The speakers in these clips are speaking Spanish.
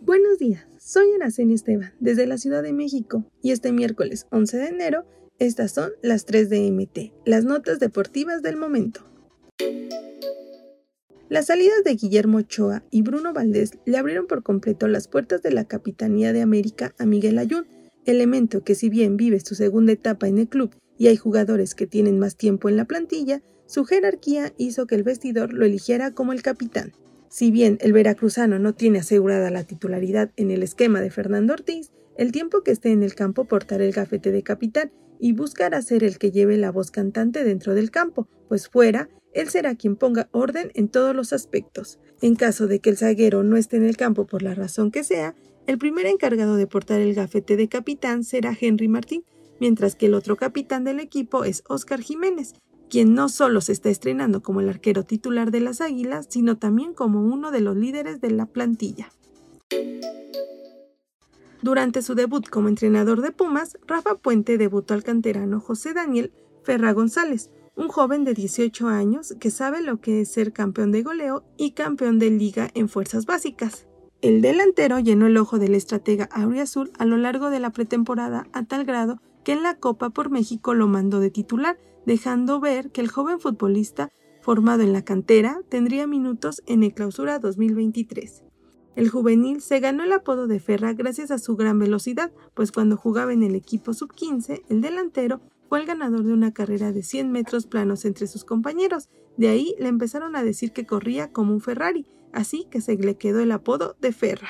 Buenos días, soy Araceli Esteban, desde la Ciudad de México, y este miércoles 11 de enero, estas son las 3 de MT, las notas deportivas del momento. Las salidas de Guillermo Ochoa y Bruno Valdés le abrieron por completo las puertas de la Capitanía de América a Miguel Ayun, elemento que si bien vive su segunda etapa en el club y hay jugadores que tienen más tiempo en la plantilla, su jerarquía hizo que el vestidor lo eligiera como el capitán. Si bien el veracruzano no tiene asegurada la titularidad en el esquema de Fernando Ortiz, el tiempo que esté en el campo portará el gafete de capitán y buscará ser el que lleve la voz cantante dentro del campo, pues fuera, él será quien ponga orden en todos los aspectos. En caso de que el zaguero no esté en el campo por la razón que sea, el primer encargado de portar el gafete de capitán será Henry Martín, mientras que el otro capitán del equipo es Oscar Jiménez, quien no solo se está estrenando como el arquero titular de las Águilas, sino también como uno de los líderes de la plantilla. Durante su debut como entrenador de Pumas, Rafa Puente debutó al canterano José Daniel Ferra González, un joven de 18 años que sabe lo que es ser campeón de goleo y campeón de liga en fuerzas básicas. El delantero llenó el ojo del estratega Auriazul a lo largo de la pretemporada a tal grado que en la Copa por México lo mandó de titular, dejando ver que el joven futbolista formado en la cantera tendría minutos en el clausura 2023. El juvenil se ganó el apodo de Ferra gracias a su gran velocidad, pues cuando jugaba en el equipo sub-15, el delantero fue el ganador de una carrera de 100 metros planos entre sus compañeros. De ahí le empezaron a decir que corría como un Ferrari, así que se le quedó el apodo de Ferra.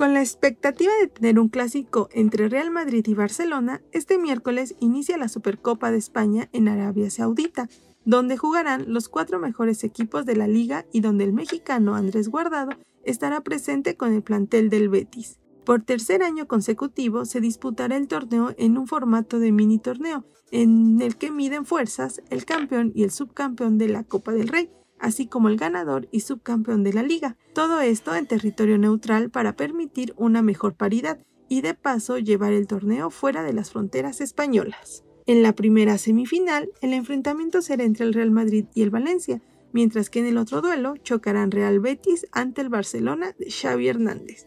Con la expectativa de tener un clásico entre Real Madrid y Barcelona, este miércoles inicia la Supercopa de España en Arabia Saudita, donde jugarán los cuatro mejores equipos de la liga y donde el mexicano Andrés Guardado estará presente con el plantel del Betis. Por tercer año consecutivo se disputará el torneo en un formato de mini torneo, en el que miden fuerzas el campeón y el subcampeón de la Copa del Rey, así como el ganador y subcampeón de la liga. Todo esto en territorio neutral para permitir una mejor paridad y de paso llevar el torneo fuera de las fronteras españolas. En la primera semifinal, el enfrentamiento será entre el Real Madrid y el Valencia, mientras que en el otro duelo chocarán Real Betis ante el Barcelona de Xavi Hernández.